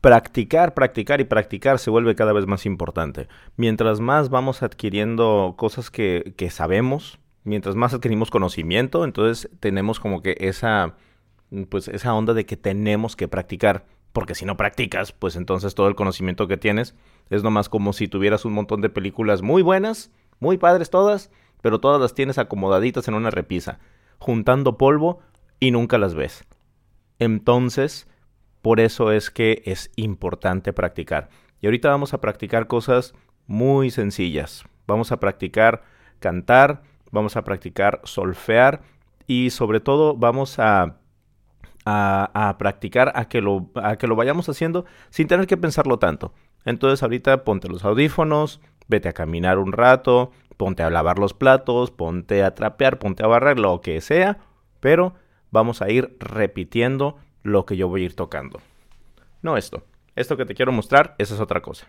practicar, practicar y practicar se vuelve cada vez más importante. Mientras más vamos adquiriendo cosas que, que sabemos, mientras más adquirimos conocimiento, entonces tenemos como que esa, pues esa onda de que tenemos que practicar. Porque si no practicas, pues entonces todo el conocimiento que tienes es nomás como si tuvieras un montón de películas muy buenas, muy padres todas, pero todas las tienes acomodaditas en una repisa, juntando polvo y nunca las ves. Entonces, por eso es que es importante practicar. Y ahorita vamos a practicar cosas muy sencillas. Vamos a practicar cantar, vamos a practicar solfear y sobre todo vamos a, practicar a que, lo, a que lo vayamos haciendo sin tener que pensarlo tanto. Entonces ahorita ponte los audífonos, vete a caminar un rato, ponte a lavar los platos, ponte a trapear, ponte a barrer, lo que sea, pero vamos a ir repitiendo lo que yo voy a ir tocando. No esto. Esto que te quiero mostrar, esa es otra cosa.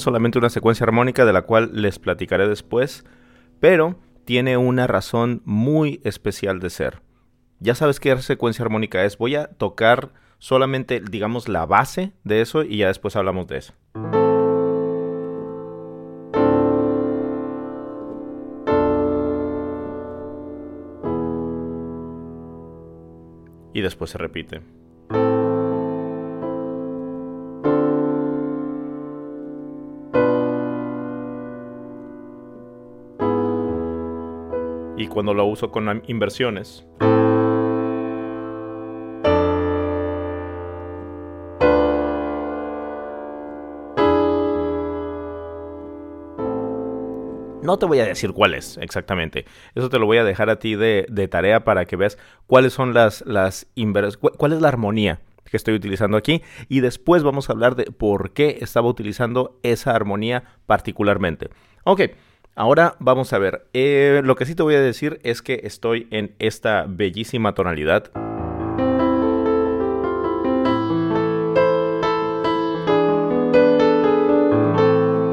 Solamente una secuencia armónica de la cual les platicaré después, pero tiene una razón muy especial de ser. Ya sabes qué secuencia armónica es. Voy a tocar solamente, digamos, la base de eso y ya después hablamos de eso. Y después se repite. Cuando lo uso con inversiones. No te voy a decir cuál es exactamente. Eso te lo voy a dejar a ti de, tarea para que veas cuáles son las, las cuál es la armonía que estoy utilizando aquí. Y después vamos a hablar de por qué estaba utilizando esa armonía particularmente. Ok. Ahora vamos a ver. Eh, lo que sí te voy a decir es que estoy en esta bellísima tonalidad.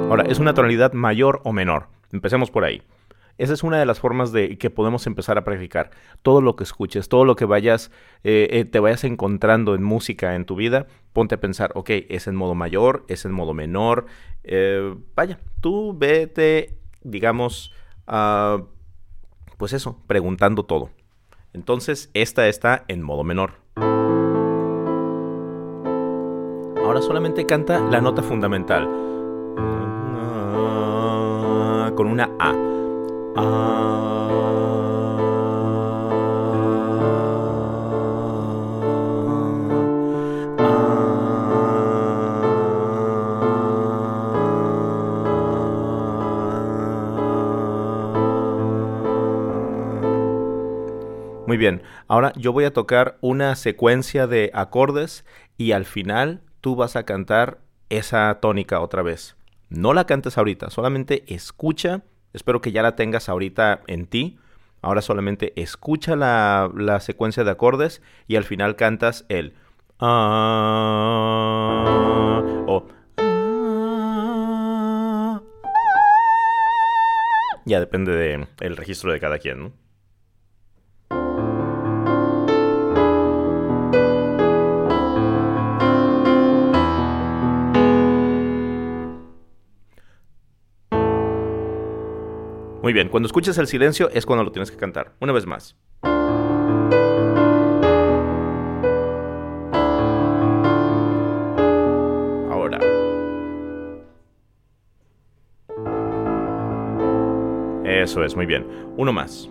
Ahora, ¿es una tonalidad mayor o menor? Empecemos por ahí. Esa es una de las formas de que podemos empezar a practicar. Todo lo que escuches, todo lo que vayas, eh, eh, te vayas encontrando en música en tu vida, ponte a pensar, ok, es en modo mayor, es en modo menor. vaya, tú vete digamos, ah, pues eso, preguntando todo. Entonces, esta está en modo menor. Ahora solamente canta la nota fundamental. Con una A. Bien, ahora yo voy a tocar una secuencia de acordes y al final tú vas a cantar esa tónica otra vez. No la cantes ahorita, solamente escucha, espero que ya la tengas ahorita en ti. Ahora solamente escucha la, secuencia de acordes y al final cantas el ah, ah. ya depende del registro de cada quien, ¿no? Muy bien, cuando escuches el silencio es cuando lo tienes que cantar. Una vez más. Ahora. Eso es, muy bien. Uno más.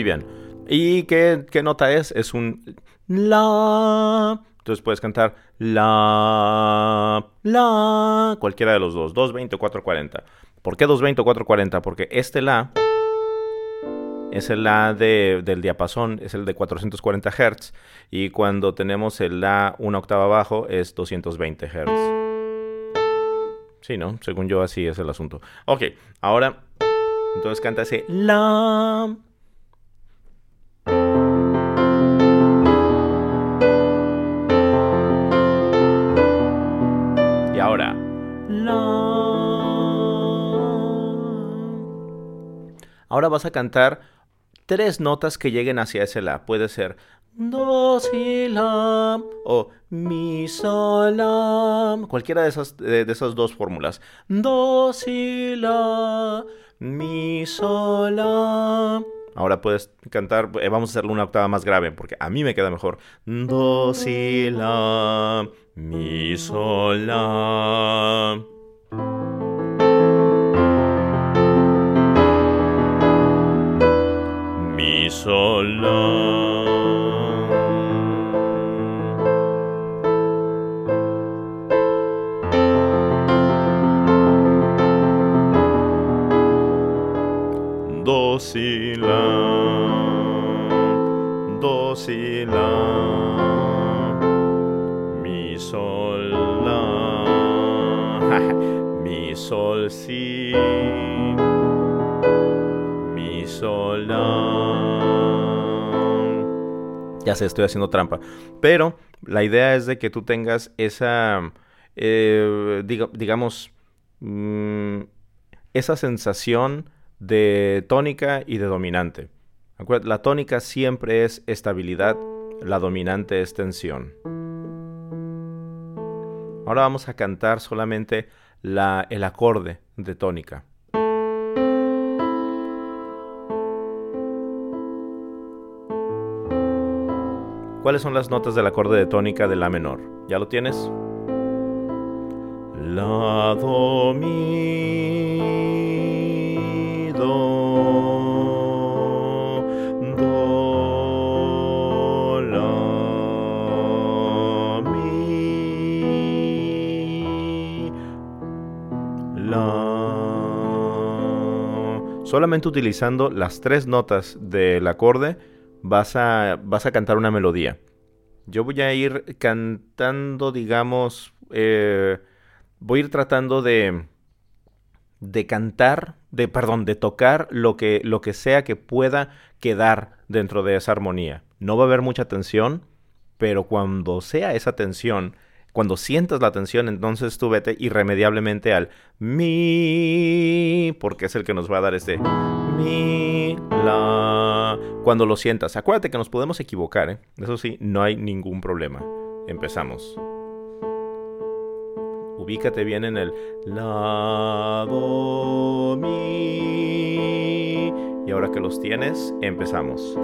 Muy bien. ¿Y qué, nota es? Es un la. Entonces puedes cantar la, la, cualquiera de los dos, 220 o 440. ¿Por qué 220 o 440? Porque este la es el la de, del diapasón, es el de 440 Hz. Y cuando tenemos el la una octava abajo es 220 Hz. Sí, ¿no? Según yo así es el asunto. Ok, ahora entonces canta ese la. Ahora. Ahora vas a cantar tres notas que lleguen hacia ese la. Puede ser do, si, la o mi, sol, la. Cualquiera de esas, de, esas dos fórmulas. Do, si, la, mi, sol, la. Ahora puedes cantar, eh, vamos a hacerlo una octava más grave porque a mí me queda mejor. Do, si, la, mi, sol, la. sola. Do si la, mi sol mi sol mi sol. Ya sé, estoy haciendo trampa. Pero la idea es de que tú tengas esa, eh, digamos, mm, esa sensación de tónica y de dominante. La tónica siempre es estabilidad, la dominante es tensión. Ahora vamos a cantar solamente la, el acorde de tónica. ¿Cuáles son las notas del acorde de tónica de La menor? ¿Ya lo tienes? La, Do, Mi, Do, Do, La, Mi, La. Solamente utilizando las tres notas del acorde vas a, vas a cantar una melodía. Yo voy a ir cantando, digamos, eh, voy a ir tratando de, de cantar, de, perdón, de tocar lo que, lo que sea que pueda quedar dentro de esa armonía. No va a haber mucha tensión, pero cuando sea esa tensión, cuando sientas la tensión, entonces tú vete irremediablemente al mi, porque es el que nos va a dar este mi, la. Cuando lo sientas, acuérdate que nos podemos equivocar, ¿eh? Eso sí, no hay ningún problema. Empezamos. Ubícate bien en el la, do, mi. Y ahora que los tienes, empezamos.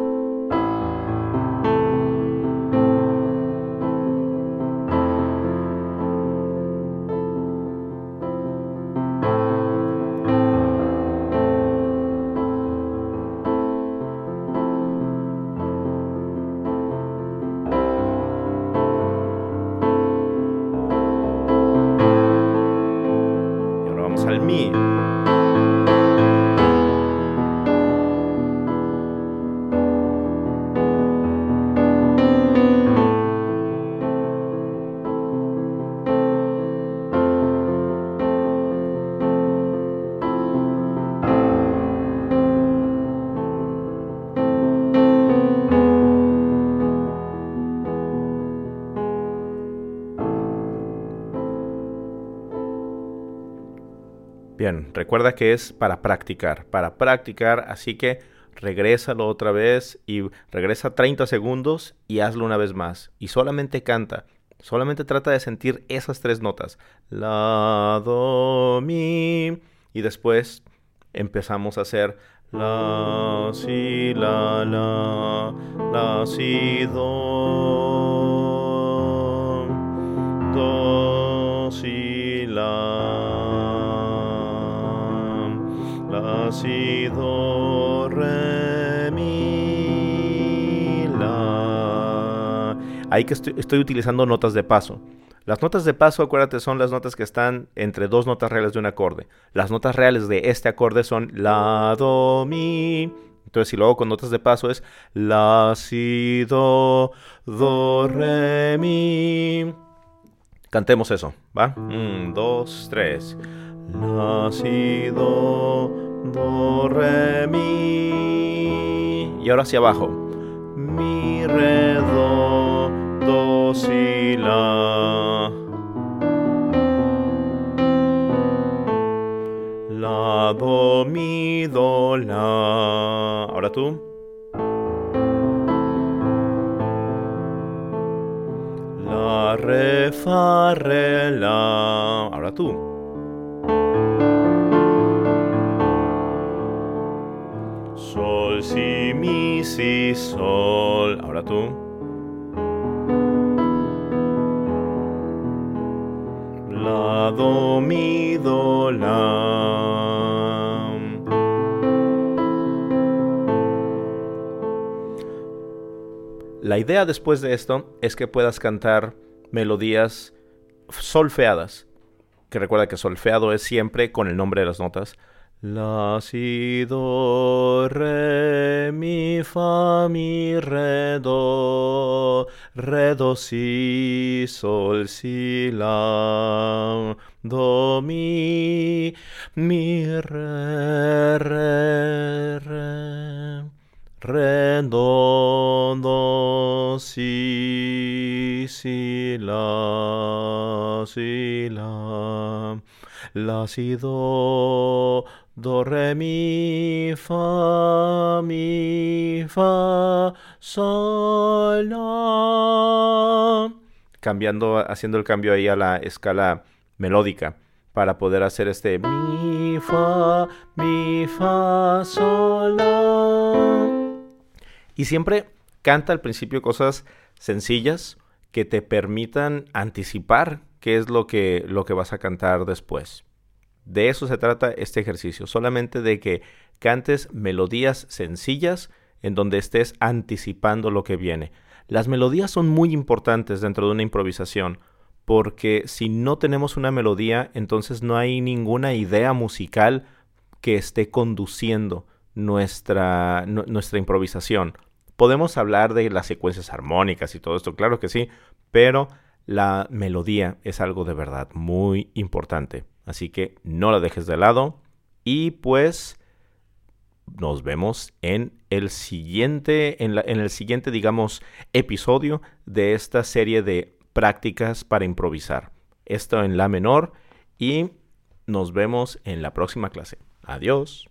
Bien, recuerda que es para practicar, para practicar, así que regrésalo otra vez y regresa 30 segundos y hazlo una vez más. Y solamente canta, solamente trata de sentir esas tres notas. La, do, mi. Y después empezamos a hacer la, si, la, la, la, si, do, do, si, do, re, mi, la. Ahí que estoy, utilizando notas de paso. Las notas de paso, acuérdate, son las notas que están entre dos notas reales de un acorde. Las notas reales de este acorde son la, do, mi. Entonces, si lo con notas de paso es la, si, do, do, re, mi. Cantemos eso, ¿va? Dos, tres. La, si, do, do, re. Y ahora hacia abajo. Mi, re, do, do, si, la. La, do, mi, do, la. Ahora tú. La, re, fa, re, la. Ahora tú. Si, mi, si, sol. Ahora tú. La, do, mi, do, la. La idea después de esto es que puedas cantar melodías solfeadas. Que recuerda que solfeado es siempre con el nombre de las notas. La, si, do, re, mi, fa, mi, re, do, re, do, si, sol, si, la, do, mi, mi, re, re, re, re, do, do, si, si, la, si, la, la, si, do, do, re, mi, fa, mi, fa, sol, la. Cambiando, haciendo el cambio ahí a la escala melódica para poder hacer este mi, fa, mi, fa, sol, la. Y siempre canta al principio cosas sencillas que te permitan anticipar qué es lo que, lo que vas a cantar después. De eso se trata este ejercicio, solamente de que cantes melodías sencillas en donde estés anticipando lo que viene. Las melodías son muy importantes dentro de una improvisación, porque si no tenemos una melodía, entonces no hay ninguna idea musical que esté conduciendo nuestra, nuestra improvisación. Podemos hablar de las secuencias armónicas y todo esto, claro que sí, pero la melodía es algo de verdad muy importante. Así que no la dejes de lado. Y pues nos vemos en el siguiente, en, en el siguiente, digamos, episodio de esta serie de prácticas para improvisar. Esto en la menor y nos vemos en la próxima clase. Adiós.